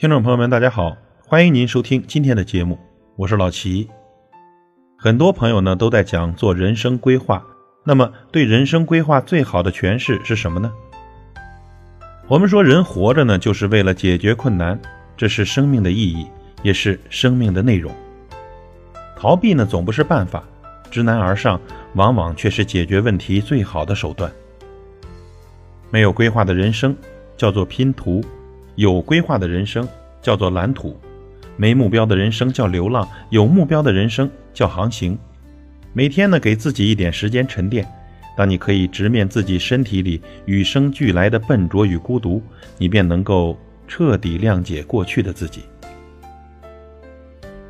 听众朋友们，大家好，欢迎您收听今天的节目，我是老齐。很多朋友呢都在讲做人生规划，那么对人生规划最好的诠释是什么呢？我们说人活着呢，就是为了解决困难，这是生命的意义，也是生命的内容。逃避呢总不是办法，知难而上往往却是解决问题最好的手段。没有规划的人生叫做拼图。有规划的人生叫做蓝图，没目标的人生叫流浪，有目标的人生叫航行。每天呢，给自己一点时间沉淀。当你可以直面自己身体里与生俱来的笨拙与孤独，你便能够彻底谅解过去的自己。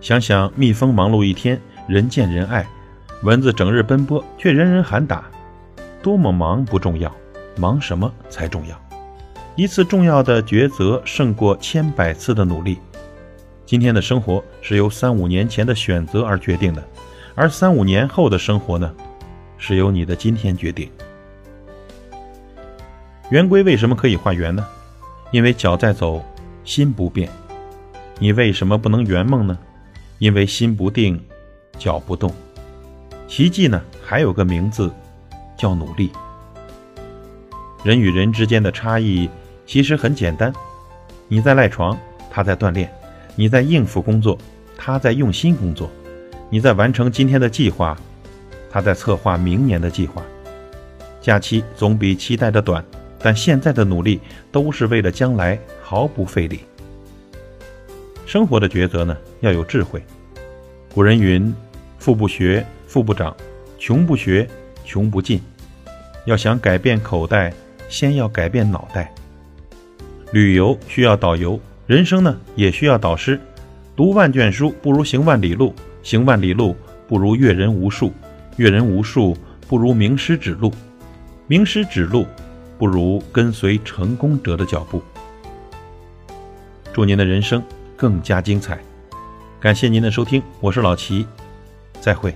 想想蜜蜂忙碌一天，人见人爱；蚊子整日奔波，却人人喊打。多么忙不重要，忙什么才重要？一次重要的抉择胜过千百次的努力。今天的生活是由三五年前的选择而决定的，而三五年后的生活呢，是由你的今天决定。圆规为什么可以画圆呢？因为脚在走，心不变。你为什么不能圆梦呢？因为心不定，脚不动。奇迹呢，还有个名字，叫努力。人与人之间的差异。其实很简单，你在赖床，他在锻炼；你在应付工作，他在用心工作；你在完成今天的计划，他在策划明年的计划。假期总比期待的短，但现在的努力都是为了将来，毫不费力。生活的抉择呢，要有智慧。古人云：“富不学，富不长；穷不学，穷不尽。”要想改变口袋，先要改变脑袋。旅游需要导游，人生呢也需要导师。读万卷书不如行万里路，行万里路不如阅人无数，阅人无数不如名师指路，名师指路不如跟随成功者的脚步。祝您的人生更加精彩！感谢您的收听，我是老齐，再会。